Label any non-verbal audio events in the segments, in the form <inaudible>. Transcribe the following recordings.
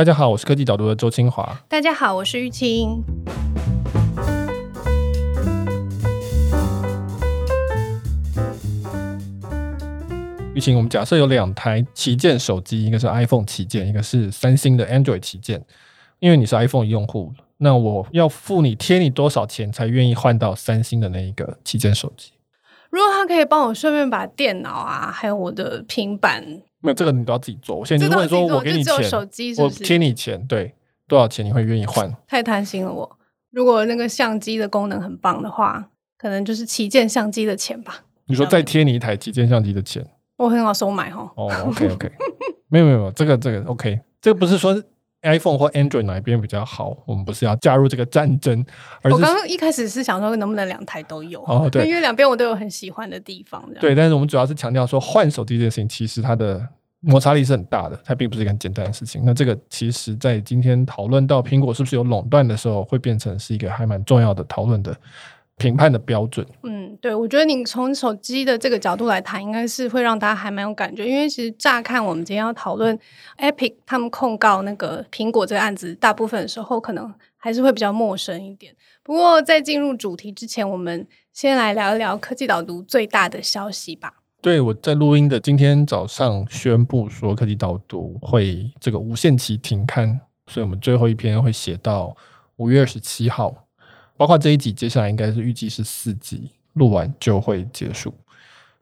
大家好，我是科技导读的周清华。大家好，我是玉清。玉清，我们假设有两台旗舰手机，一个是 iPhone 旗舰，一个是三星的 Android 旗舰。因为你是 iPhone 用户，那我要付你贴你多少钱才愿意换到三星的那一个旗舰手机？如果他可以帮我顺便把电脑啊，还有我的平板。没有这个你都要自己做。我现在就问说，我给你钱，手机是是，我贴你钱，对，多少钱你会愿意换？太贪心了我。如果那个相机的功能很棒的话，可能就是旗舰相机的钱吧。你说再贴你一台旗舰相机的钱，我很好收买哈。哦，OK OK，没有没有没有，这个这个 OK，这个不是说。iPhone 或 Android 哪一边比较好？我们不是要加入这个战争，而是我刚刚一开始是想说能不能两台都有哦，对，因为两边我都有很喜欢的地方。对，但是我们主要是强调说换手机这件事情，其实它的摩擦力是很大的，它并不是一个很简单的事情。那这个其实在今天讨论到苹果是不是有垄断的时候，会变成是一个还蛮重要的讨论的。评判的标准，嗯，对，我觉得你从手机的这个角度来谈，应该是会让大家还蛮有感觉，因为其实乍看我们今天要讨论 Epic 他们控告那个苹果这个案子，大部分的时候可能还是会比较陌生一点。不过在进入主题之前，我们先来聊一聊科技导读最大的消息吧。对，我在录音的今天早上宣布说，科技导读会这个无限期停刊，所以我们最后一篇会写到五月二十七号。包括这一集，接下来应该是预计是四集录完就会结束。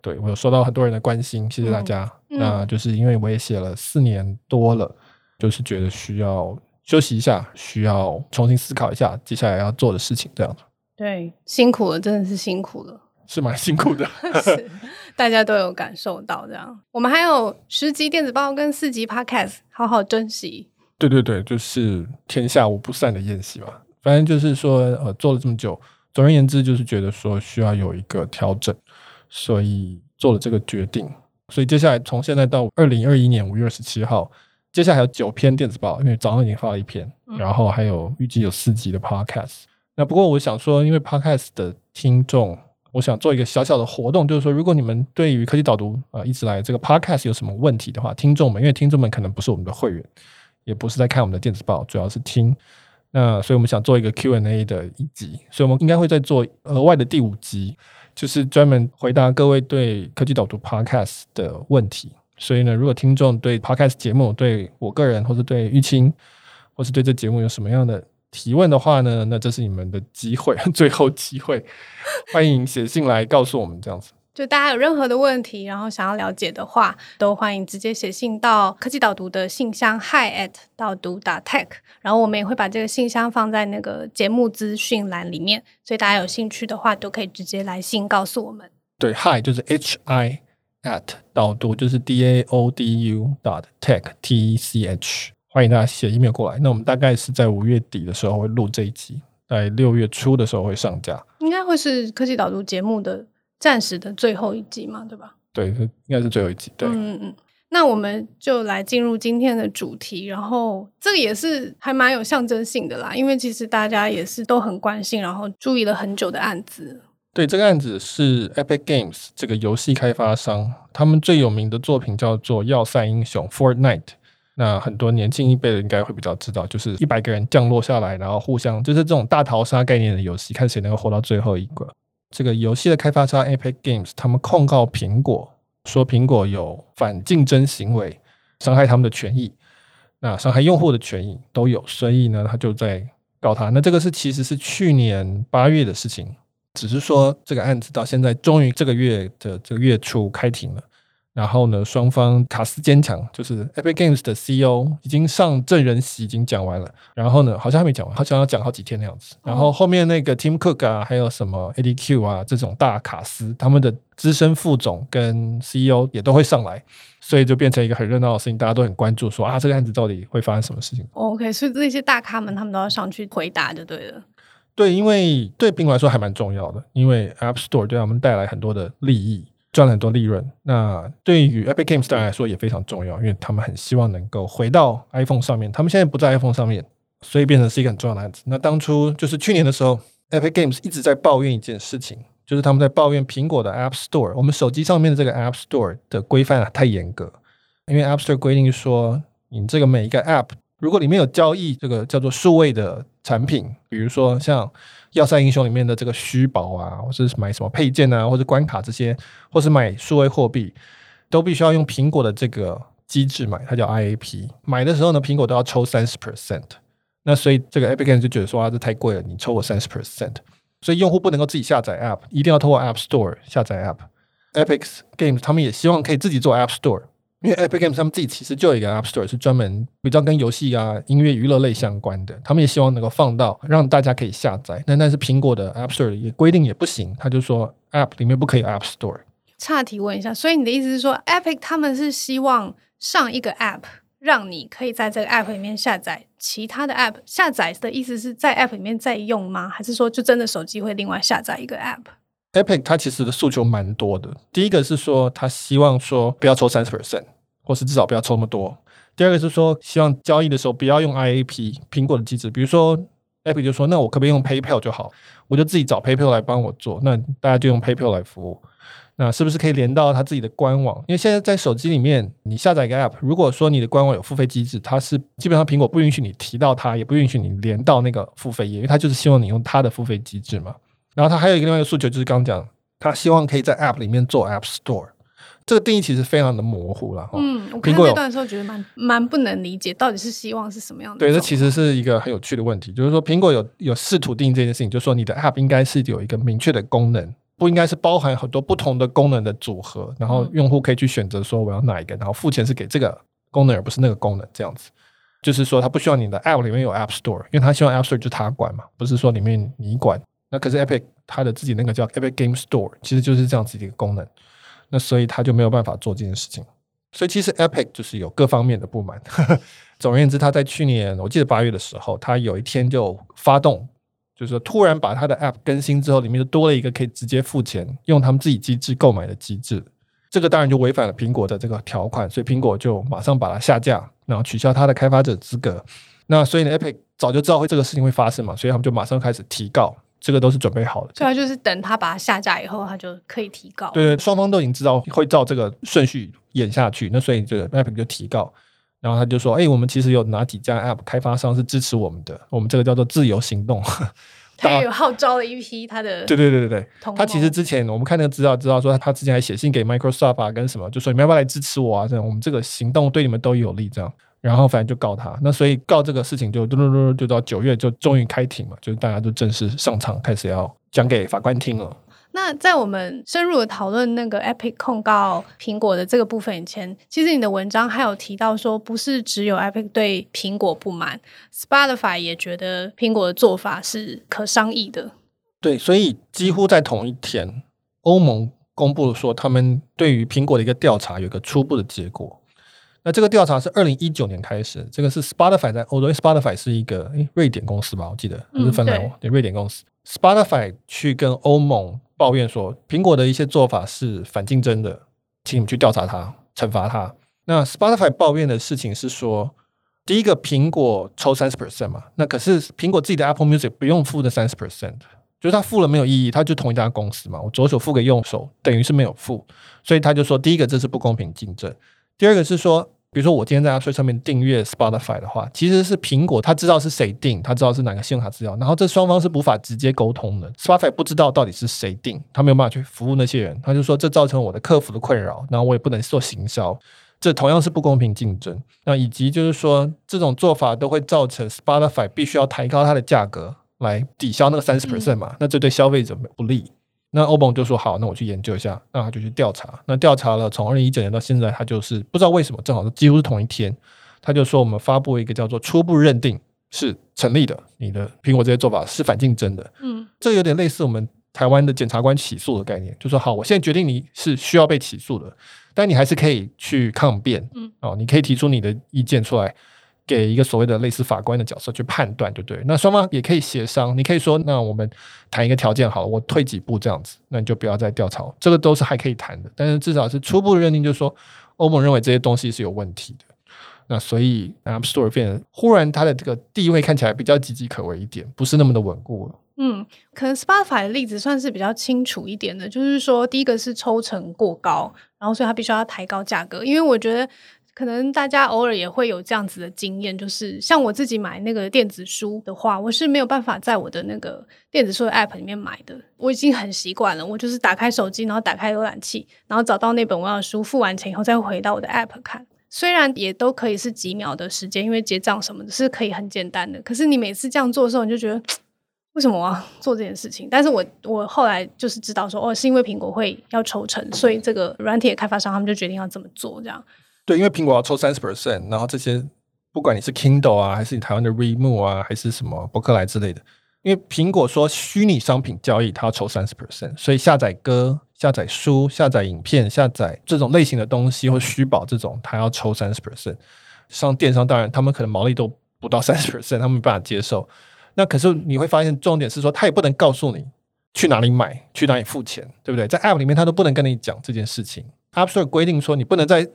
对，我有收到很多人的关心，谢谢大家。那就是因为我也写了四年多了，就是觉得需要休息一下，需要重新思考一下接下来要做的事情，这样子。对，辛苦了，真的是辛苦了，是蛮辛苦的，<laughs> <laughs> 是大家都有感受到这样。我们还有十集电子报跟四集 Podcast，好好珍惜。对对对，就是天下无不散的宴席嘛。反正就是说，呃，做了这么久，总而言之，就是觉得说需要有一个调整，所以做了这个决定。所以接下来从现在到二零二一年五月二十七号，接下来还有九篇电子报，因为早上已经发了一篇，然后还有预计有四集的 podcast。那不过我想说，因为 podcast 的听众，我想做一个小小的活动，就是说，如果你们对于科技导读啊、呃、一直来这个 podcast 有什么问题的话，听众们，因为听众们可能不是我们的会员，也不是在看我们的电子报，主要是听。那所以，我们想做一个 Q&A 的一集，所以我们应该会再做额外的第五集，就是专门回答各位对科技导读 Podcast 的问题。所以呢，如果听众对 Podcast 节目、对我个人，或是对玉清，或是对这节目有什么样的提问的话呢，那这是你们的机会，<laughs> 最后机会，欢迎写信来告诉我们这样子。就大家有任何的问题，然后想要了解的话，都欢迎直接写信到科技导读的信箱 hi at 导读 tech，然后我们也会把这个信箱放在那个节目资讯栏里面，所以大家有兴趣的话，都可以直接来信告诉我们。对，hi 就是 h i at 导读就是 d a o d u dot tech t e c h，欢迎大家写 email 过来。那我们大概是在五月底的时候会录这一集，在六月初的时候会上架，应该会是科技导读节目的。暂时的最后一集嘛，对吧？对，应该是最后一集。对，嗯嗯，那我们就来进入今天的主题，然后这个也是还蛮有象征性的啦，因为其实大家也是都很关心，然后注意了很久的案子。对，这个案子是 Epic Games 这个游戏开发商，他们最有名的作品叫做《要塞英雄》（Fortnite）。那很多年轻一辈的应该会比较知道，就是一百个人降落下来，然后互相就是这种大逃杀概念的游戏，看谁能够活到最后一个。这个游戏的开发商 Epic Games，他们控告苹果，说苹果有反竞争行为，伤害他们的权益，那伤害用户的权益都有，所以呢，他就在告他。那这个是其实是去年八月的事情，只是说这个案子到现在终于这个月的这个月初开庭了。然后呢，双方卡斯坚强，就是 Epic Games 的 CEO 已经上证人席，已经讲完了。然后呢，好像还没讲完，好像要讲好几天那样子。然后后面那个 Tim Cook 啊，还有什么 ADQ 啊这种大卡司，他们的资深副总跟 CEO 也都会上来，所以就变成一个很热闹的事情，大家都很关注说，说啊，这个案子到底会发生什么事情？OK，所以这些大咖们他们都要上去回答就对了。对，因为对苹果来说还蛮重要的，因为 App Store 对他们带来很多的利益。赚了很多利润，那对于 Epic Games 来说也非常重要，因为他们很希望能够回到 iPhone 上面。他们现在不在 iPhone 上面，所以变成是一个很重要的案子。那当初就是去年的时候，Epic Games 一直在抱怨一件事情，就是他们在抱怨苹果的 App Store，我们手机上面的这个 App Store 的规范太严格，因为 App Store 规定说，你这个每一个 App 如果里面有交易这个叫做数位的产品，比如说像要塞英雄里面的这个虚宝啊，或是买什么配件啊，或者关卡这些，或是买数位货币，都必须要用苹果的这个机制买，它叫 IAP。买的时候呢，苹果都要抽三十 percent。那所以这个 Epic Games 就觉得说啊，这太贵了，你抽我三十 percent。所以用户不能够自己下载 App，一定要透过 App Store 下载 App。Epic Games 他们也希望可以自己做 App Store。因为 Epic Games 他们自己其实就有一个 App Store 是专门比较跟游戏啊、音乐娱乐类相关的，他们也希望能够放到让大家可以下载。但但是苹果的 App Store 也规定也不行，他就说 App 里面不可以 App Store。岔题问一下，所以你的意思是说，Epic 他们是希望上一个 App，让你可以在这个 App 里面下载其他的 App？下载的意思是在 App 里面再用吗？还是说就真的手机会另外下载一个 App？App？Epic 它其实的诉求蛮多的，第一个是说他希望说不要抽三十 percent，或是至少不要抽那么多。第二个是说希望交易的时候不要用 IAP 苹果的机制，比如说 Epic 就说那我可不可以用 PayPal 就好，我就自己找 PayPal 来帮我做，那大家就用 PayPal 来服务。那是不是可以连到他自己的官网？因为现在在手机里面你下载一个 App，如果说你的官网有付费机制，它是基本上苹果不允许你提到它，也不允许你连到那个付费页，因为它就是希望你用它的付费机制嘛。然后他还有一个另外一个诉求，就是刚刚讲，他希望可以在 App 里面做 App Store，这个定义其实非常的模糊了。嗯，我看这段的时候觉得蛮蛮不能理解，到底是希望是什么样的？对，这其实是一个很有趣的问题，就是说苹果有有试图定义这件事情，就是说你的 App 应该是有一个明确的功能，不应该是包含很多不同的功能的组合，然后用户可以去选择说我要哪一个，然后付钱是给这个功能而不是那个功能，这样子。就是说他不需要你的 App 里面有 App Store，因为他希望 App Store 就是他管嘛，不是说里面你管。那可是 Epic 它的自己那个叫 Epic Game Store，其实就是这样子的一个功能。那所以他就没有办法做这件事情。所以其实 Epic 就是有各方面的不满。<laughs> 总而言之，他在去年我记得八月的时候，他有一天就发动，就是突然把他的 App 更新之后，里面就多了一个可以直接付钱，用他们自己机制购买的机制。这个当然就违反了苹果的这个条款，所以苹果就马上把它下架，然后取消它的开发者资格。那所以呢，Epic 早就知道会这个事情会发生嘛，所以他们就马上开始提告。这个都是准备好的，对啊，就是等他把它下架以后，他就可以提告。对对，双方都已经知道会照这个顺序演下去，那所以这个 Epic 就提告，然后他就说：“哎，我们其实有哪几家 App 开发商是支持我们的？我们这个叫做自由行动。<laughs> ”他也有号召了一批他的，对对对对对，他其实之前我们看那个资料，知道说他之前还写信给 Microsoft 啊，跟什么，就说你们要不要来支持我啊？这样我们这个行动对你们都有利，这样。然后反正就告他，那所以告这个事情就嘟嘟嘟，就到九月就终于开庭嘛，就是大家都正式上场，开始要讲给法官听了。那在我们深入的讨论那个 Epic 控告苹果的这个部分以前，其实你的文章还有提到说，不是只有 Epic 对苹果不满，Spotify 也觉得苹果的做法是可商议的。对，所以几乎在同一天，欧盟公布了说，他们对于苹果的一个调查有一个初步的结果。那这个调查是二零一九年开始，这个是 Spotify 在欧洲，Spotify 是一个诶瑞典公司吧？我记得不是芬兰，对，瑞典公司。Spotify 去跟欧盟抱怨说，苹果的一些做法是反竞争的，请你们去调查它，惩罚它。那 Spotify 抱怨的事情是说，第一个，苹果抽三十 percent 嘛，那可是苹果自己的 Apple Music 不用付的三十 percent，就是他付了没有意义，他就同一家公司嘛，我左手付给右手，等于是没有付，所以他就说，第一个这是不公平竞争，第二个是说。比如说，我今天在 App Store 上面订阅 Spotify 的话，其实是苹果，他知道是谁订，他知道是哪个信用卡资料，然后这双方是无法直接沟通的。Spotify 不知道到底是谁订，他没有办法去服务那些人，他就说这造成我的客服的困扰，然后我也不能做行销，这同样是不公平竞争。那以及就是说，这种做法都会造成 Spotify 必须要抬高它的价格来抵消那个三十 percent 嘛，那这对消费者不利。那欧盟就说好，那我去研究一下，那他就去调查。那调查了，从二零一九年到现在，他就是不知道为什么，正好是几乎是同一天，他就说我们发布一个叫做初步认定是成立的，你的苹果这些做法是反竞争的。嗯，这有点类似我们台湾的检察官起诉的概念，就说好，我现在决定你是需要被起诉的，但你还是可以去抗辩，嗯，哦，你可以提出你的意见出来。给一个所谓的类似法官的角色去判断，对不对？那双方也可以协商，你可以说，那我们谈一个条件好了，我退几步这样子，那你就不要再调查，这个都是还可以谈的。但是至少是初步认定，就是说欧盟认为这些东西是有问题的。那所以 App Store 变忽然它的这个地位看起来比较岌岌可危一点，不是那么的稳固了。嗯，可能 Spotify 的例子算是比较清楚一点的，就是说第一个是抽成过高，然后所以它必须要抬高价格，因为我觉得。可能大家偶尔也会有这样子的经验，就是像我自己买那个电子书的话，我是没有办法在我的那个电子书的 App 里面买的。我已经很习惯了，我就是打开手机，然后打开浏览器，然后找到那本我要的书，付完钱以后再回到我的 App 看。虽然也都可以是几秒的时间，因为结账什么的是可以很简单的。可是你每次这样做的时候，你就觉得为什么我要做这件事情？但是我我后来就是知道说，哦，是因为苹果会要抽成，所以这个软体开发商他们就决定要这么做，这样。对，因为苹果要抽三十 percent，然后这些不管你是 Kindle 啊，还是你台湾的 Readmoo 啊，还是什么博客来之类的，因为苹果说虚拟商品交易它要抽三十 percent，所以下载歌、下载书、下载影片、下载这种类型的东西或虚宝这种，它要抽三十 percent。像电商当然他们可能毛利都不到三十 percent，他们没办法接受。那可是你会发现重点是说，他也不能告诉你去哪里买、去哪里付钱，对不对？在 App 里面他都不能跟你讲这件事情。App Store 规定说你不能在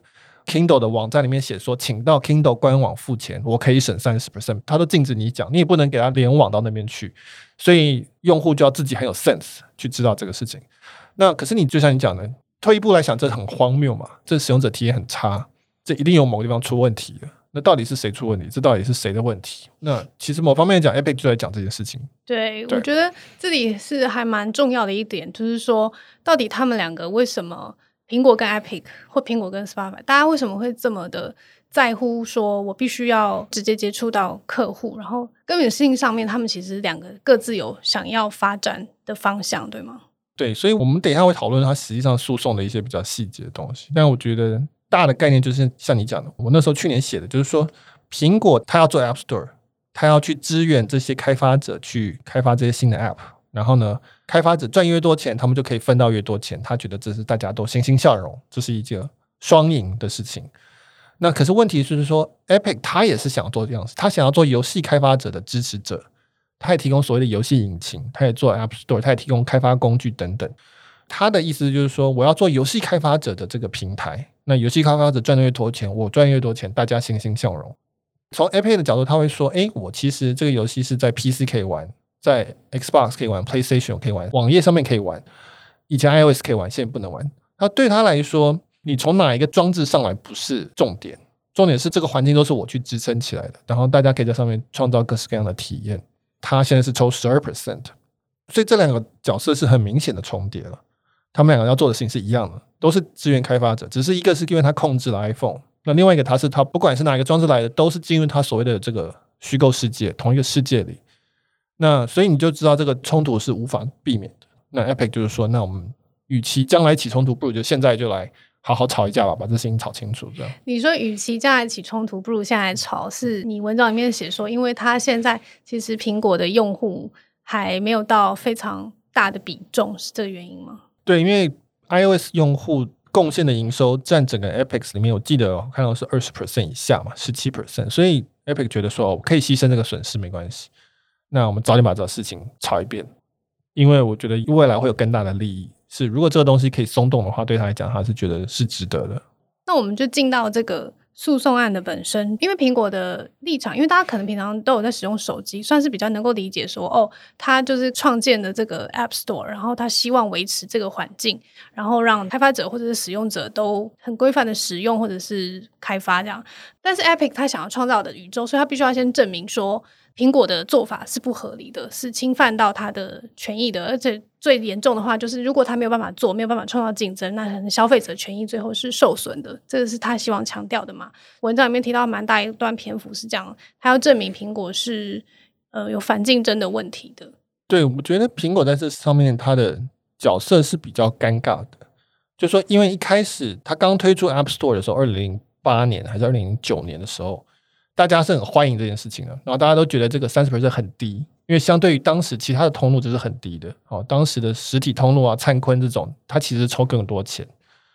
Kindle 的网站里面写说，请到 Kindle 官网付钱，我可以省三十 percent，他都禁止你讲，你也不能给他联网到那边去，所以用户就要自己很有 sense 去知道这个事情。那可是你就像你讲的，退一步来想，这很荒谬嘛，这使用者体验很差，这一定有某个地方出问题了。那到底是谁出问题？这到底是谁的问题？那其实某方面讲，Epic 就在讲这件事情。对，对我觉得这里是还蛮重要的一点，就是说，到底他们两个为什么？苹果跟 Epic 或苹果跟 Spotify，大家为什么会这么的在乎？说我必须要直接接触到客户，然后根本性上面，他们其实两个各自有想要发展的方向，对吗？对，所以我们等一下会讨论它实际上诉讼的一些比较细节的东西。但我觉得大的概念就是像你讲的，我那时候去年写的，就是说苹果它要做 App Store，它要去支援这些开发者去开发这些新的 App。然后呢，开发者赚越多钱，他们就可以分到越多钱。他觉得这是大家都欣欣向荣，这是一件双赢的事情。那可是问题就是说，Epic 他也是想要做这样子，他想要做游戏开发者的支持者，他也提供所谓的游戏引擎，他也做 App Store，他也提供开发工具等等。他的意思就是说，我要做游戏开发者的这个平台。那游戏开发者赚的越多钱，我赚越多钱，大家欣欣向荣。从 Epic 的角度，他会说：“诶，我其实这个游戏是在 PC 可以玩。”在 Xbox 可以玩，PlayStation 可以玩，网页上面可以玩，以前 iOS 可以玩，现在不能玩。那对他来说，你从哪一个装置上来不是重点，重点是这个环境都是我去支撑起来的，然后大家可以在上面创造各式各样的体验。他现在是抽十二 percent，所以这两个角色是很明显的重叠了。他们两个要做的事情是一样的，都是支援开发者，只是一个是因为他控制了 iPhone，那另外一个他是他不管是哪一个装置来的，都是进入他所谓的这个虚构世界，同一个世界里。那所以你就知道这个冲突是无法避免的。那 Epic 就是说，那我们与其将来起冲突，不如就现在就来好好吵一架吧，把这事情吵清楚。这样你说，与其将来起冲突，不如现在吵，是你文章里面写说，因为他现在其实苹果的用户还没有到非常大的比重，是这个原因吗？对，因为 iOS 用户贡献的营收占整个 Epic 里面，我记得我看到是二十 percent 以下嘛，十七 percent，所以 Epic 觉得说，我可以牺牲这个损失，没关系。那我们早点把这个事情炒一遍，因为我觉得未来会有更大的利益。是如果这个东西可以松动的话，对他来讲，他是觉得是值得的。那我们就进到这个诉讼案的本身，因为苹果的立场，因为大家可能平常都有在使用手机，算是比较能够理解说，哦，他就是创建的这个 App Store，然后他希望维持这个环境，然后让开发者或者是使用者都很规范的使用或者是开发这样。但是 Epic 他想要创造的宇宙，所以他必须要先证明说。苹果的做法是不合理的，是侵犯到他的权益的，而且最严重的话就是，如果他没有办法做，没有办法创造竞争，那可能消费者权益最后是受损的。这个是他希望强调的嘛？文章里面提到蛮大一段篇幅是这样，他要证明苹果是呃有反竞争的问题的。对，我觉得苹果在这上面它的角色是比较尴尬的，就说因为一开始他刚推出 App Store 的时候，二零零八年还是二零零九年的时候。大家是很欢迎这件事情的，然后大家都觉得这个三十 percent 很低，因为相对于当时其他的通路就是很低的。哦，当时的实体通路啊，灿坤这种，他其实抽更多钱。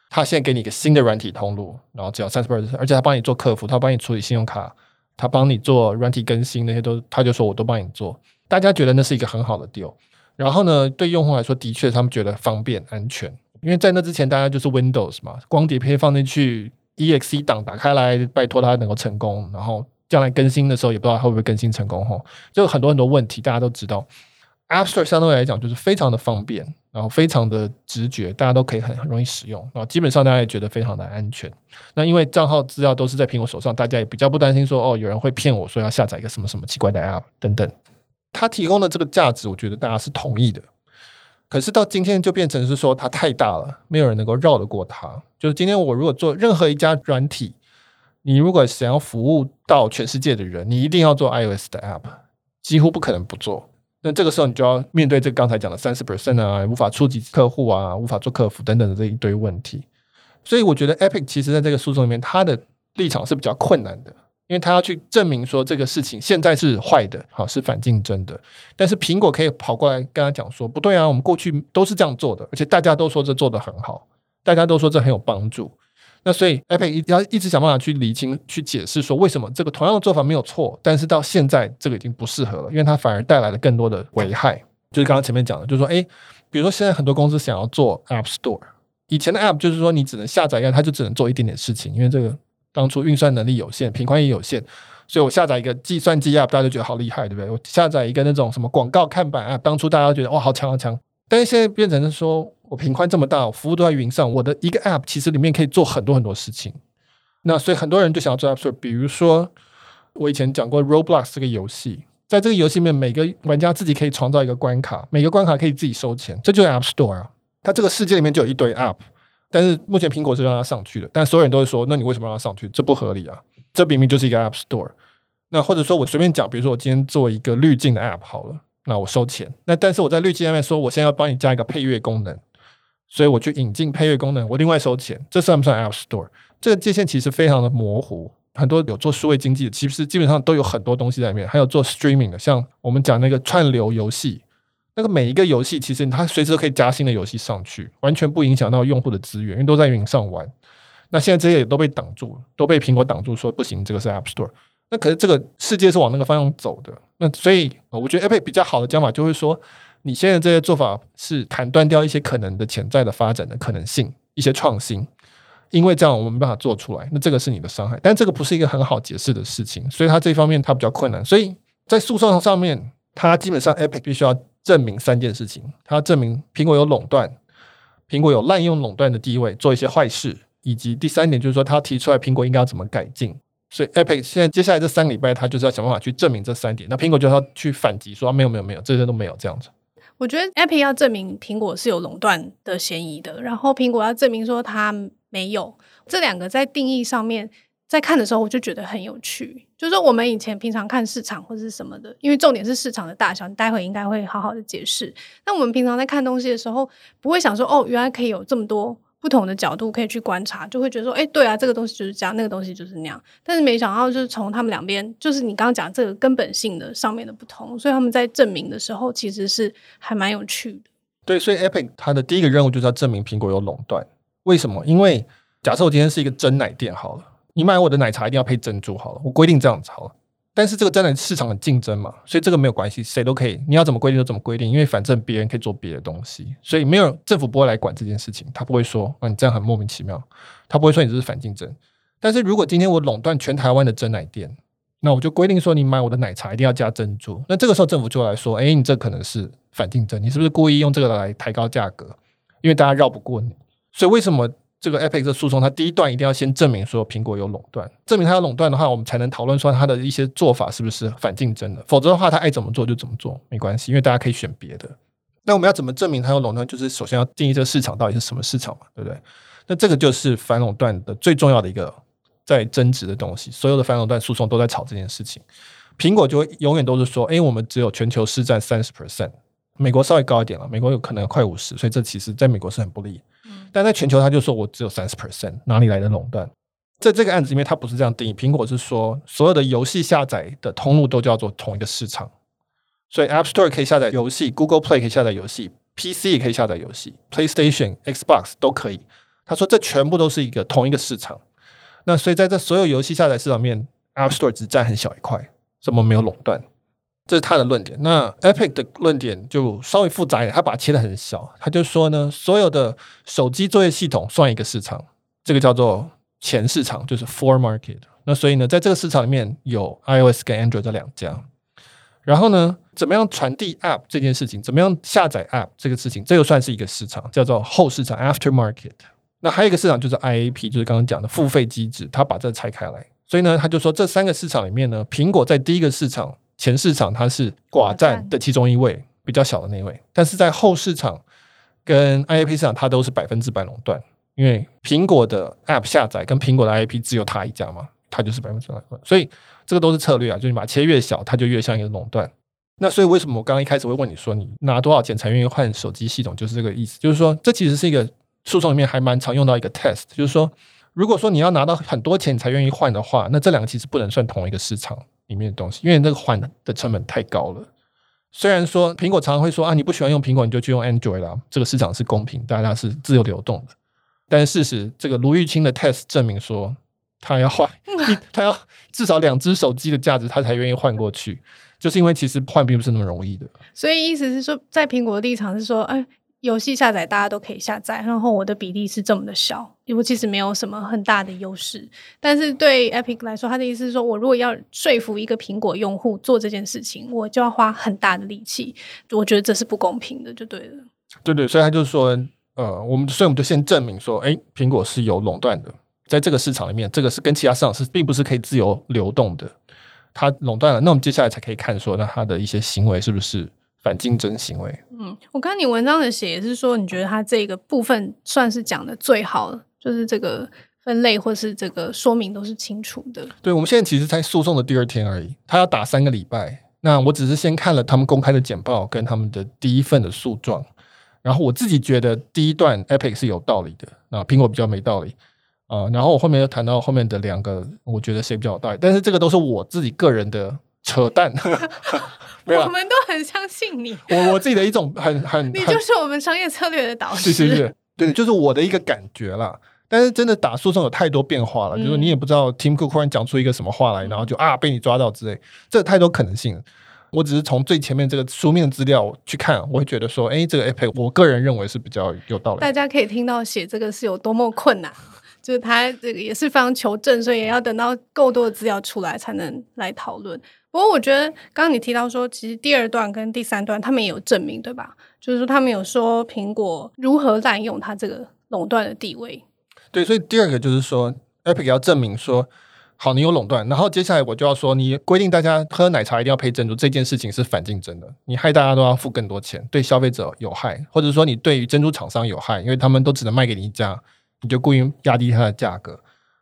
他现在给你一个新的软体通路，然后只要三十 percent，而且他帮你做客服，他帮你处理信用卡，他帮你做软体更新那些都，他就说我都帮你做。大家觉得那是一个很好的 deal。然后呢，对用户来说，的确他们觉得方便安全，因为在那之前大家就是 Windows 嘛，光碟片放进去。Exe 档打开来，拜托它能够成功，然后将来更新的时候也不知道会不会更新成功哈，就很多很多问题大家都知道。App Store 相对来讲就是非常的方便，然后非常的直觉，大家都可以很很容易使用，然后基本上大家也觉得非常的安全。那因为账号资料都是在苹果手上，大家也比较不担心说哦，有人会骗我说要下载一个什么什么奇怪的 App 等等。它提供的这个价值，我觉得大家是同意的。可是到今天就变成是说它太大了，没有人能够绕得过它。就是今天我如果做任何一家软体，你如果想要服务到全世界的人，你一定要做 iOS 的 App，几乎不可能不做。那这个时候你就要面对这刚才讲的三十 percent 啊，无法触及客户啊，无法做客服等等的这一堆问题。所以我觉得 Epic 其实在这个诉讼里面，他的立场是比较困难的，因为他要去证明说这个事情现在是坏的，好，是反竞争的。但是苹果可以跑过来跟他讲说，不对啊，我们过去都是这样做的，而且大家都说这做得很好，大家都说这很有帮助。那所以，Epic 一要一直想办法去理清、去解释，说为什么这个同样的做法没有错，但是到现在这个已经不适合了，因为它反而带来了更多的危害。就是刚刚前面讲的，就是说，哎，比如说现在很多公司想要做 App Store，以前的 App 就是说你只能下载一个，它就只能做一点点事情，因为这个当初运算能力有限，频宽也有限，所以我下载一个计算机 App，大家就觉得好厉害，对不对？我下载一个那种什么广告看板 App，当初大家都觉得哇，好强好强，但是现在变成是说我频宽这么大，我服务都在云上，我的一个 App 其实里面可以做很多很多事情。那所以很多人就想要做 App Store，比如说我以前讲过 Roblox 这个游戏，在这个游戏里面，每个玩家自己可以创造一个关卡，每个关卡可以自己收钱，这就是 App Store 啊。它这个世界里面就有一堆 App，但是目前苹果是让它上去的，但所有人都会说，那你为什么让它上去？这不合理啊！这明明就是一个 App Store。那或者说我随便讲，比如说我今天做一个滤镜的 App 好了，那我收钱，那但是我在滤镜上面说，我现在要帮你加一个配乐功能，所以我去引进配乐功能，我另外收钱，这算不算 App Store？这个界限其实非常的模糊，很多有做数位经济的，其实基本上都有很多东西在里面，还有做 streaming 的，像我们讲那个串流游戏，那个每一个游戏其实它随时都可以加新的游戏上去，完全不影响到用户的资源，因为都在云上玩。那现在这些也都被挡住了，都被苹果挡住，说不行，这个是 App Store。那可是这个世界是往那个方向走的，那所以我觉得 Epic 比较好的讲法就会说，你现在这些做法是砍断掉一些可能的潜在的发展的可能性，一些创新。因为这样我们没办法做出来，那这个是你的伤害，但这个不是一个很好解释的事情，所以它这方面它比较困难。所以在诉讼上面，它基本上 Epic 必须要证明三件事情：他要证明苹果有垄断，苹果有滥用垄断的地位，做一些坏事，以及第三点就是说，他提出来苹果应该要怎么改进。所以 Epic 现在接下来这三个礼拜，他就是要想办法去证明这三点。那苹果就要去反击说，没有没有没有，这些都没有这样子。我觉得 Epic 要证明苹果是有垄断的嫌疑的，然后苹果要证明说它。没有，这两个在定义上面，在看的时候我就觉得很有趣。就是说我们以前平常看市场或者是什么的，因为重点是市场的大小，你待会应该会好好的解释。那我们平常在看东西的时候，不会想说哦，原来可以有这么多不同的角度可以去观察，就会觉得说，哎，对啊，这个东西就是这样，那个东西就是那样。但是没想到，就是从他们两边，就是你刚刚讲这个根本性的上面的不同，所以他们在证明的时候，其实是还蛮有趣的。对，所以 Epic 它的第一个任务就是要证明苹果有垄断。为什么？因为假设我今天是一个真奶店好了，你买我的奶茶一定要配珍珠好了，我规定这样子好了。但是这个珍奶市场很竞争嘛，所以这个没有关系，谁都可以，你要怎么规定就怎么规定，因为反正别人可以做别的东西，所以没有政府不会来管这件事情，他不会说啊你这样很莫名其妙，他不会说你这是反竞争。但是如果今天我垄断全台湾的珍奶店，那我就规定说你买我的奶茶一定要加珍珠，那这个时候政府就来说，哎，你这可能是反竞争，你是不是故意用这个来抬高价格？因为大家绕不过你，所以为什么？这个 Epic 的诉讼，它第一段一定要先证明说苹果有垄断，证明它有垄断的话，我们才能讨论说它的一些做法是不是反竞争的。否则的话，它爱怎么做就怎么做，没关系，因为大家可以选别的。那我们要怎么证明它有垄断？就是首先要定义这个市场到底是什么市场嘛，对不对？那这个就是反垄断的最重要的一个在争执的东西。所有的反垄断诉讼都在吵这件事情。苹果就会永远都是说，哎，我们只有全球市占三十 percent，美国稍微高一点了，美国有可能快五十，所以这其实在美国是很不利。但在全球，他就说我只有三十 percent，哪里来的垄断？在这个案子里面，他不是这样定义。苹果是说，所有的游戏下载的通路都叫做同一个市场，所以 App Store 可以下载游戏，Google Play 可以下载游戏，PC 也可以下载游戏，PlayStation、Xbox 都可以。他说这全部都是一个同一个市场。那所以在这所有游戏下载市场面，App Store 只占很小一块，什么没有垄断？这是他的论点。那 Epic 的论点就稍微复杂一点，他把它切得很小。他就说呢，所有的手机作业系统算一个市场，这个叫做前市场，就是 For Market。那所以呢，在这个市场里面有 iOS 跟 Android 这两家。然后呢，怎么样传递 App 这件事情，怎么样下载 App 这个事情，这又算是一个市场，叫做后市场 （Aftermarket）。那还有一个市场就是 IAP，就是刚刚讲的付费机制，他把这拆开来。所以呢，他就说这三个市场里面呢，苹果在第一个市场前市场它是寡占的其中一位，比较小的那一位，但是在后市场跟 IAP 市场，它都是百分之百垄断，因为苹果的 App 下载跟苹果的 IAP 只有它一家嘛，它就是百分之百垄断，所以。这个都是策略啊，就是你把切越小，它就越像一个垄断。那所以为什么我刚刚一开始会问你说，你拿多少钱才愿意换手机系统，就是这个意思。就是说，这其实是一个诉讼里面还蛮常用到一个 test，就是说，如果说你要拿到很多钱你才愿意换的话，那这两个其实不能算同一个市场里面的东西，因为那个换的成本太高了。虽然说苹果常常会说啊，你不喜欢用苹果，你就去用 Android 啦，这个市场是公平，大家是自由流动的。但是事实，这个卢玉清的 test 证明说。他要换，<laughs> 他要至少两只手机的价值，他才愿意换过去。就是因为其实换并不是那么容易的。所以意思是说，在苹果的立场是说，哎，游戏下载大家都可以下载，然后我的比例是这么的小，因为其实没有什么很大的优势。但是对 Epic 来说，他的意思是说，我如果要说服一个苹果用户做这件事情，我就要花很大的力气。我觉得这是不公平的，就对了。对对，所以他就说，呃，我们所以我们就先证明说，哎，苹果是有垄断的。在这个市场里面，这个是跟其他市场是并不是可以自由流动的，它垄断了。那我们接下来才可以看说，那它的一些行为是不是反竞争行为？嗯，我看你文章的写也是说，你觉得它这个部分算是讲的最好的，就是这个分类或是这个说明都是清楚的。对，我们现在其实才诉讼的第二天而已，他要打三个礼拜。那我只是先看了他们公开的简报跟他们的第一份的诉状，然后我自己觉得第一段 Epic 是有道理的，那苹果比较没道理。啊、呃，然后我后面又谈到后面的两个，我觉得谁比较有道理，但是这个都是我自己个人的扯淡，<laughs> 没有，我们都很相信你，我我自己的一种很很，你就是我们商业策略的导师，是是是，对，就是我的一个感觉啦。但是真的打诉讼有太多变化了，嗯、就是你也不知道 Tim Cook 突然讲出一个什么话来，然后就啊被你抓到之类，这太多可能性了。我只是从最前面这个书面资料去看，我会觉得说，哎，这个 Epic 我个人认为是比较有道理。大家可以听到写这个是有多么困难。就是他这个也是非常求证，所以也要等到够多的资料出来才能来讨论。不过我觉得刚刚你提到说，其实第二段跟第三段他们也有证明，对吧？就是说他们有说苹果如何滥用它这个垄断的地位。对，所以第二个就是说，Epic 要证明说，好，你有垄断，然后接下来我就要说，你规定大家喝奶茶一定要配珍珠这件事情是反竞争的，你害大家都要付更多钱，对消费者有害，或者说你对于珍珠厂商有害，因为他们都只能卖给你一家。你就故意压低它的价格，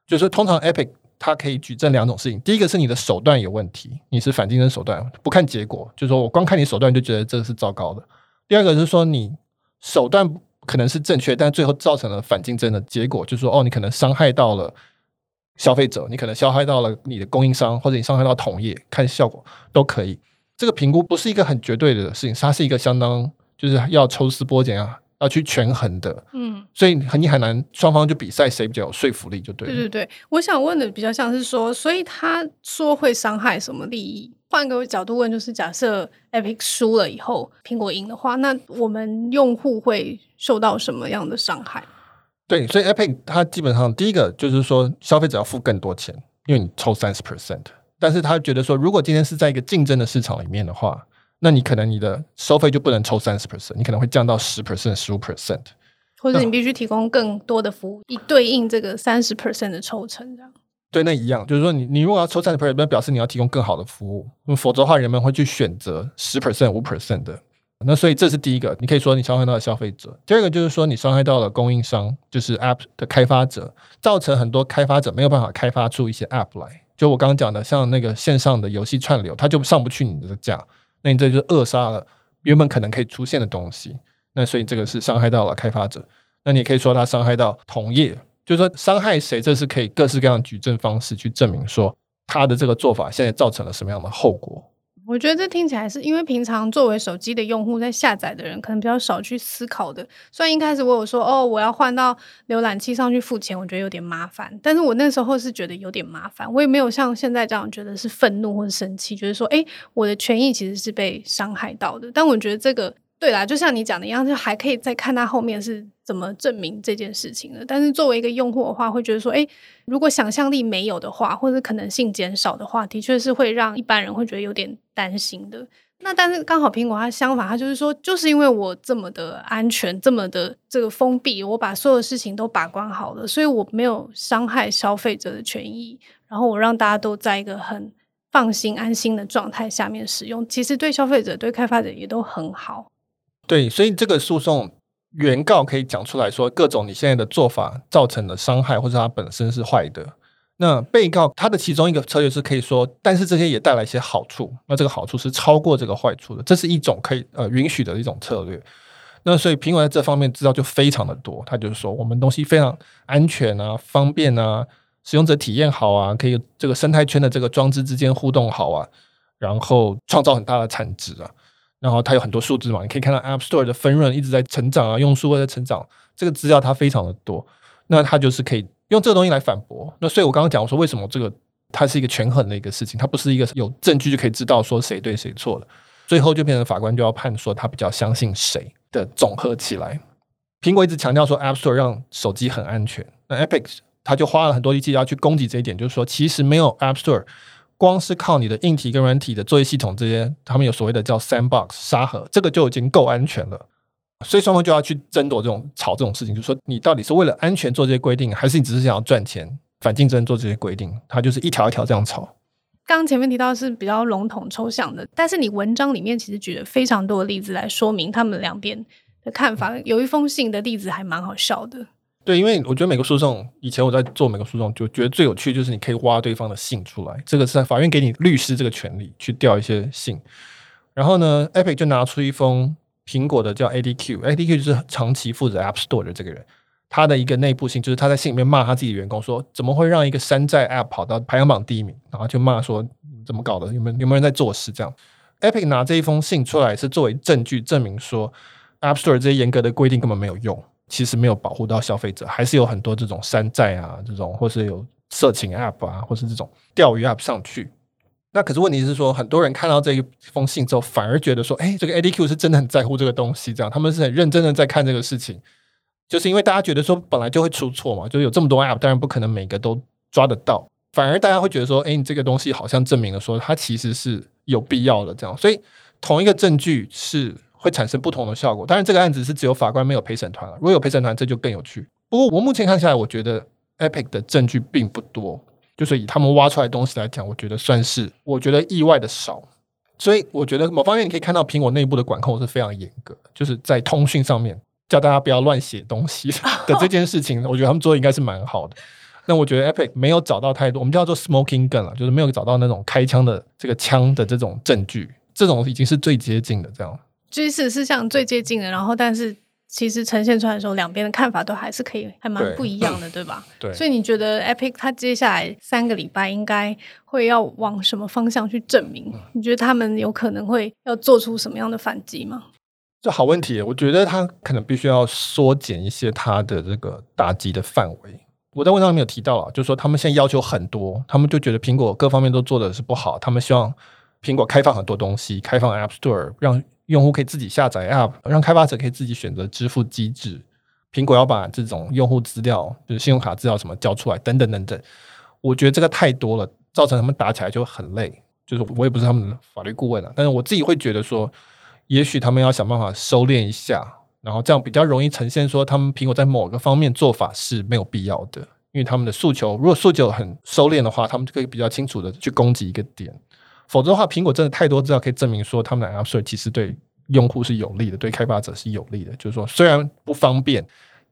就是通常 Epic 它可以举证两种事情，第一个是你的手段有问题，你是反竞争手段，不看结果，就是说我光看你手段就觉得这是糟糕的。第二个是说你手段可能是正确，但最后造成了反竞争的结果，就是说哦，你可能伤害到了消费者，你可能伤害到了你的供应商，或者你伤害到同业，看效果都可以。这个评估不是一个很绝对的事情，它是一个相当就是要抽丝剥茧啊。要去权衡的，嗯，所以你很难双方就比赛谁比较有说服力，就对。对对对，我想问的比较像是说，所以他说会伤害什么利益？换个角度问，就是假设 Epic 输了以后，苹果赢的话，那我们用户会受到什么样的伤害？对，所以 Epic 它基本上第一个就是说，消费者要付更多钱，因为你抽三十 percent，但是他觉得说，如果今天是在一个竞争的市场里面的话。那你可能你的收费就不能抽三十 percent，你可能会降到十 percent、十五 percent，或者你必须提供更多的服务，以对应这个三十 percent 的抽成，这样。对，那一样，就是说你你如果要抽三十 percent，那表示你要提供更好的服务，那否则的话，人们会去选择十 percent、五 percent 的。那所以这是第一个，你可以说你伤害到了消费者。第二个就是说你伤害到了供应商，就是 App 的开发者，造成很多开发者没有办法开发出一些 App 来。就我刚刚讲的，像那个线上的游戏串流，它就上不去你的架。那你这就扼杀了原本可能可以出现的东西，那所以这个是伤害到了开发者。那你可以说他伤害到同业，就是说伤害谁，这是可以各式各样举证方式去证明说他的这个做法现在造成了什么样的后果。我觉得这听起来是因为平常作为手机的用户在下载的人可能比较少去思考的。虽然一开始我有说哦，我要换到浏览器上去付钱，我觉得有点麻烦。但是我那时候是觉得有点麻烦，我也没有像现在这样觉得是愤怒或者生气，觉得说诶，我的权益其实是被伤害到的。但我觉得这个对啦，就像你讲的一样，就还可以再看它后面是怎么证明这件事情的。但是作为一个用户的话，会觉得说，诶，如果想象力没有的话，或者可能性减少的话，的确是会让一般人会觉得有点担心的。那但是刚好苹果它相反，它就是说，就是因为我这么的安全，这么的这个封闭，我把所有事情都把关好了，所以我没有伤害消费者的权益，然后我让大家都在一个很放心、安心的状态下面使用，其实对消费者、对开发者也都很好。对，所以这个诉讼原告可以讲出来说，各种你现在的做法造成的伤害，或者它本身是坏的。那被告他的其中一个策略是可以说，但是这些也带来一些好处，那这个好处是超过这个坏处的，这是一种可以呃允许的一种策略。那所以苹果在这方面知道就非常的多，他就是说我们东西非常安全啊、方便啊、使用者体验好啊，可以这个生态圈的这个装置之间互动好啊，然后创造很大的产值啊，然后它有很多数字嘛，你可以看到 App Store 的分润一直在成长啊，用数会在成长，这个资料它非常的多，那它就是可以。用这个东西来反驳，那所以我刚刚讲我说为什么这个它是一个权衡的一个事情，它不是一个有证据就可以知道说谁对谁错了，最后就变成法官就要判说他比较相信谁的总和起来。苹果一直强调说 App Store 让手机很安全，那 Epic 他就花了很多力气要去攻击这一点，就是说其实没有 App Store，光是靠你的硬体跟软体的作业系统这些，他们有所谓的叫 Sandbox 沙盒，这个就已经够安全了。所以双方就要去争夺这种吵这种事情，就是说你到底是为了安全做这些规定，还是你只是想要赚钱反竞争做这些规定？它就是一条一条这样吵。刚刚前面提到是比较笼统抽象的，但是你文章里面其实举了非常多的例子来说明他们两边的看法。有一封信的例子还蛮好笑的。对，因为我觉得美国诉讼，以前我在做美国诉讼，就觉得最有趣就是你可以挖对方的信出来。这个是法院给你律师这个权利去调一些信，然后呢，Epic 就拿出一封。苹果的叫 ADQ，ADQ 就是长期负责 App Store 的这个人，他的一个内部信就是他在信里面骂他自己的员工说，怎么会让一个山寨 App 跑到排行榜第一名，然后就骂说怎么搞的，有没有有没有人在做事这样？Epic 拿这一封信出来是作为证据证明说 App Store 这些严格的规定根本没有用，其实没有保护到消费者，还是有很多这种山寨啊，这种或是有色情 App 啊，或是这种钓鱼 App 上去。那可是问题是说，很多人看到这一封信之后，反而觉得说，哎，这个 ADQ 是真的很在乎这个东西，这样他们是很认真的在看这个事情，就是因为大家觉得说，本来就会出错嘛，就有这么多 App，当然不可能每个都抓得到，反而大家会觉得说，哎，你这个东西好像证明了说，它其实是有必要的，这样，所以同一个证据是会产生不同的效果。当然，这个案子是只有法官没有陪审团了，如果有陪审团，这就更有趣。不过我目前看下来，我觉得 Epic 的证据并不多。就是以他们挖出来的东西来讲，我觉得算是我觉得意外的少，所以我觉得某方面你可以看到苹果内部的管控是非常严格，就是在通讯上面叫大家不要乱写东西 <laughs> 的这件事情，我觉得他们做的应该是蛮好的。那我觉得 Epic 没有找到太多，我们叫做 smoking gun 了，就是没有找到那种开枪的这个枪的这种证据，这种已经是最接近的这样。即使是像最接近的，然后但是。其实呈现出来的时候，两边的看法都还是可以，还蛮不一样的，对，对吧？对。所以你觉得 Epic 它接下来三个礼拜应该会要往什么方向去证明？你觉得他们有可能会要做出什么样的反击吗？这好问题，我觉得他可能必须要缩减一些他的这个打击的范围。我在文章里面有提到啊，就是说他们现在要求很多，他们就觉得苹果各方面都做的是不好，他们希望苹果开放很多东西，开放 App Store 让。用户可以自己下载 App，让开发者可以自己选择支付机制。苹果要把这种用户资料，就是信用卡资料什么交出来，等等等等。我觉得这个太多了，造成他们打起来就很累。就是我也不是他们的法律顾问啊，但是我自己会觉得说，也许他们要想办法收敛一下，然后这样比较容易呈现说，他们苹果在某个方面做法是没有必要的，因为他们的诉求如果诉求很收敛的话，他们就可以比较清楚的去攻击一个点。否则的话，苹果真的太多资料可以证明说，他们的 App Store 其实对用户是有利的，对开发者是有利的。就是说，虽然不方便，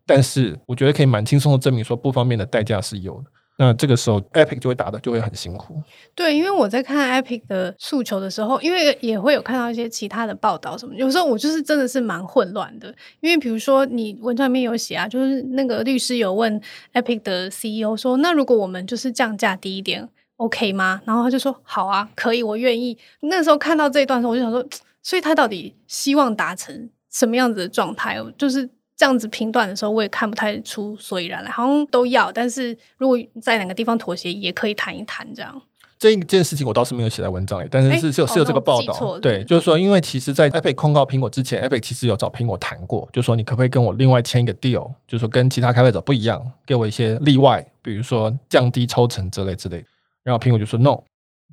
但是我觉得可以蛮轻松的证明说，不方便的代价是有的。那这个时候，Epic 就会打的就会很辛苦。对，因为我在看 Epic 的诉求的时候，因为也会有看到一些其他的报道什么，有时候我就是真的是蛮混乱的。因为比如说，你文章里面有写啊，就是那个律师有问 Epic 的 CEO 说，那如果我们就是降价低一点。OK 吗？然后他就说好啊，可以，我愿意。那时候看到这一段的时候，我就想说，<tsk> 所以他到底希望达成什么样子的状态？就是这样子评断的时候，我也看不太出所以然来。好像都要，但是如果在哪个地方妥协，也可以谈一谈这样。这一件事情我倒是没有写在文章里，但是是是有是有这个报道。对，就是说，因为其实，在 Epic 控告苹果之前，Epic 其实有找苹果谈过，就是说你可不可以跟我另外签一个 deal，就是说跟其他开发者不一样，给我一些例外，比如说降低抽成之类之类。然后苹果就说 no。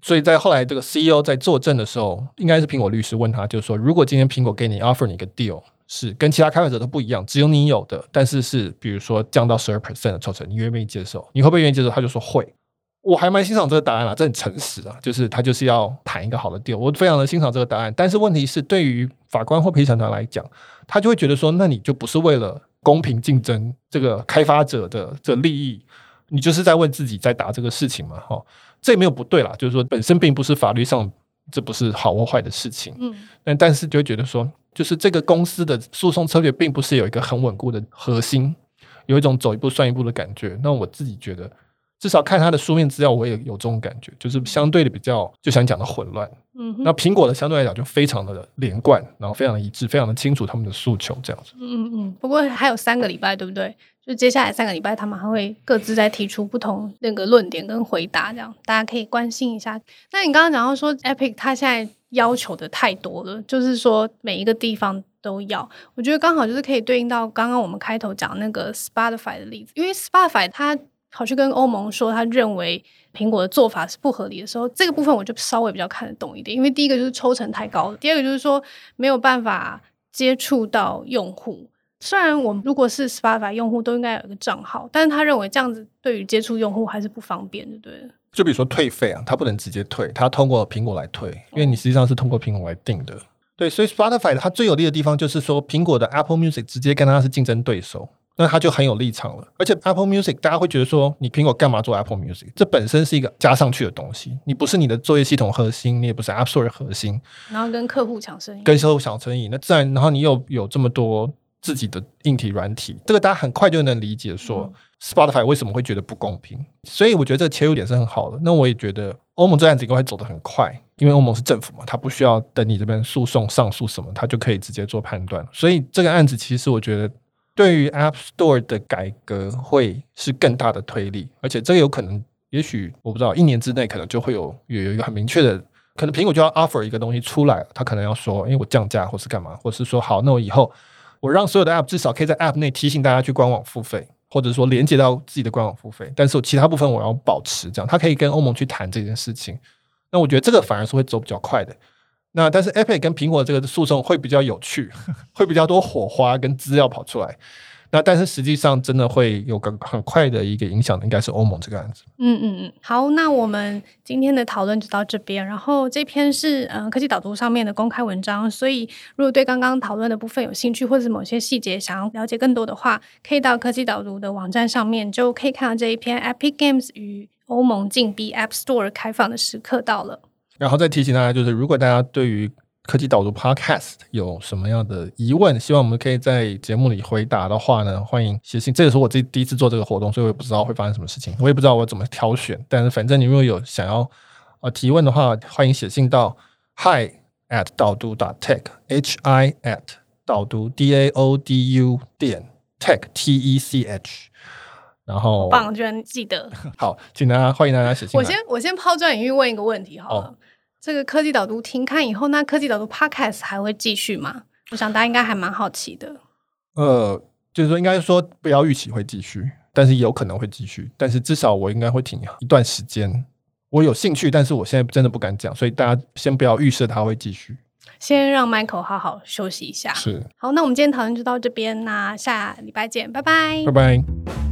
所以在后来这个 CEO 在作证的时候，应该是苹果律师问他，就是说，如果今天苹果给你 offer 你一个 deal，是跟其他开发者都不一样，只有你有的，但是是比如说降到十二 percent 的抽成，你愿不愿意接受？你会不会愿意接受？他就说会。我还蛮欣赏这个答案啦，这很诚实啊，就是他就是要谈一个好的 deal，我非常的欣赏这个答案。但是问题是，对于法官或陪审团来讲，他就会觉得说，那你就不是为了公平竞争这个开发者的这利益，你就是在问自己在答这个事情嘛，哈，这也没有不对啦，就是说本身并不是法律上这不是好或坏的事情，嗯，但但是就会觉得说，就是这个公司的诉讼策略并不是有一个很稳固的核心，有一种走一步算一步的感觉。那我自己觉得。至少看他的书面资料，我也有这种感觉，就是相对的比较，就像你讲的混乱。嗯，那苹果的相对来讲就非常的连贯，然后非常的一致，非常的清楚他们的诉求，这样子。嗯嗯。不过还有三个礼拜，对不对？就接下来三个礼拜，他们还会各自再提出不同那个论点跟回答，这样大家可以关心一下。那你刚刚讲到说，Epic 它现在要求的太多了，就是说每一个地方都要。我觉得刚好就是可以对应到刚刚我们开头讲那个 Spotify 的例子，因为 Spotify 它。跑去跟欧盟说，他认为苹果的做法是不合理的时候，这个部分我就稍微比较看得懂一点。因为第一个就是抽成太高了，第二个就是说没有办法接触到用户。虽然我们如果是 Spotify 用户都应该有一个账号，但是他认为这样子对于接触用户还是不方便的，对。就比如说退费啊，他不能直接退，他通过苹果来退，因为你实际上是通过苹果来订的。对，所以 Spotify 它最有利的地方就是说，苹果的 Apple Music 直接跟它是竞争对手。那它就很有立场了，而且 Apple Music 大家会觉得说，你苹果干嘛做 Apple Music？这本身是一个加上去的东西，你不是你的作业系统核心，你也不是 App Store 的核心，然后跟客户抢生意，跟客户抢生意，那自然，然后你又有这么多自己的硬体软体，这个大家很快就能理解说，Spotify 为什么会觉得不公平。所以我觉得这个切入点是很好的。那我也觉得欧盟这案子应该会走得很快，因为欧盟是政府嘛，他不需要等你这边诉讼上诉什么，他就可以直接做判断。所以这个案子其实我觉得。对于 App Store 的改革会是更大的推力，而且这个有可能，也许我不知道，一年之内可能就会有有有一个很明确的，可能苹果就要 offer 一个东西出来，他可能要说，因为我降价或是干嘛，或是说好，那我以后我让所有的 App 至少可以在 App 内提醒大家去官网付费，或者说连接到自己的官网付费，但是我其他部分我要保持这样，他可以跟欧盟去谈这件事情，那我觉得这个反而是会走比较快的。那但是 Epic 跟苹果这个诉讼会比较有趣，<laughs> 会比较多火花跟资料跑出来。那但是实际上真的会有个很快的一个影响的，应该是欧盟这个案子。嗯嗯嗯，好，那我们今天的讨论就到这边。然后这篇是嗯、呃、科技导读上面的公开文章，所以如果对刚刚讨论的部分有兴趣，或者是某些细节想要了解更多的话，可以到科技导读的网站上面就可以看到这一篇 Epic Games 与欧盟禁闭 App Store 开放的时刻到了。然后再提醒大家，就是如果大家对于科技导读 Podcast 有什么样的疑问，希望我们可以在节目里回答的话呢，欢迎写信。这也是我自己第一次做这个活动，所以我也不知道会发生什么事情，我也不知道我怎么挑选。但是反正你如果有想要呃提问的话，欢迎写信到 hi at 导读 dot tech h i at 导读 d a o d u 点 tech t e c h。然后棒，居然记得。好，请大家欢迎大家写信。我先我先抛砖引玉问一个问题好了。哦这个科技导读停刊以后，那科技导读 Podcast 还会继续吗？我想大家应该还蛮好奇的。呃，就是说，应该说不要预期会继续，但是有可能会继续。但是至少我应该会停一段时间。我有兴趣，但是我现在真的不敢讲，所以大家先不要预设它会继续。先让 Michael 好好休息一下。是。好，那我们今天讨论就到这边，那下礼拜见，拜拜。拜拜。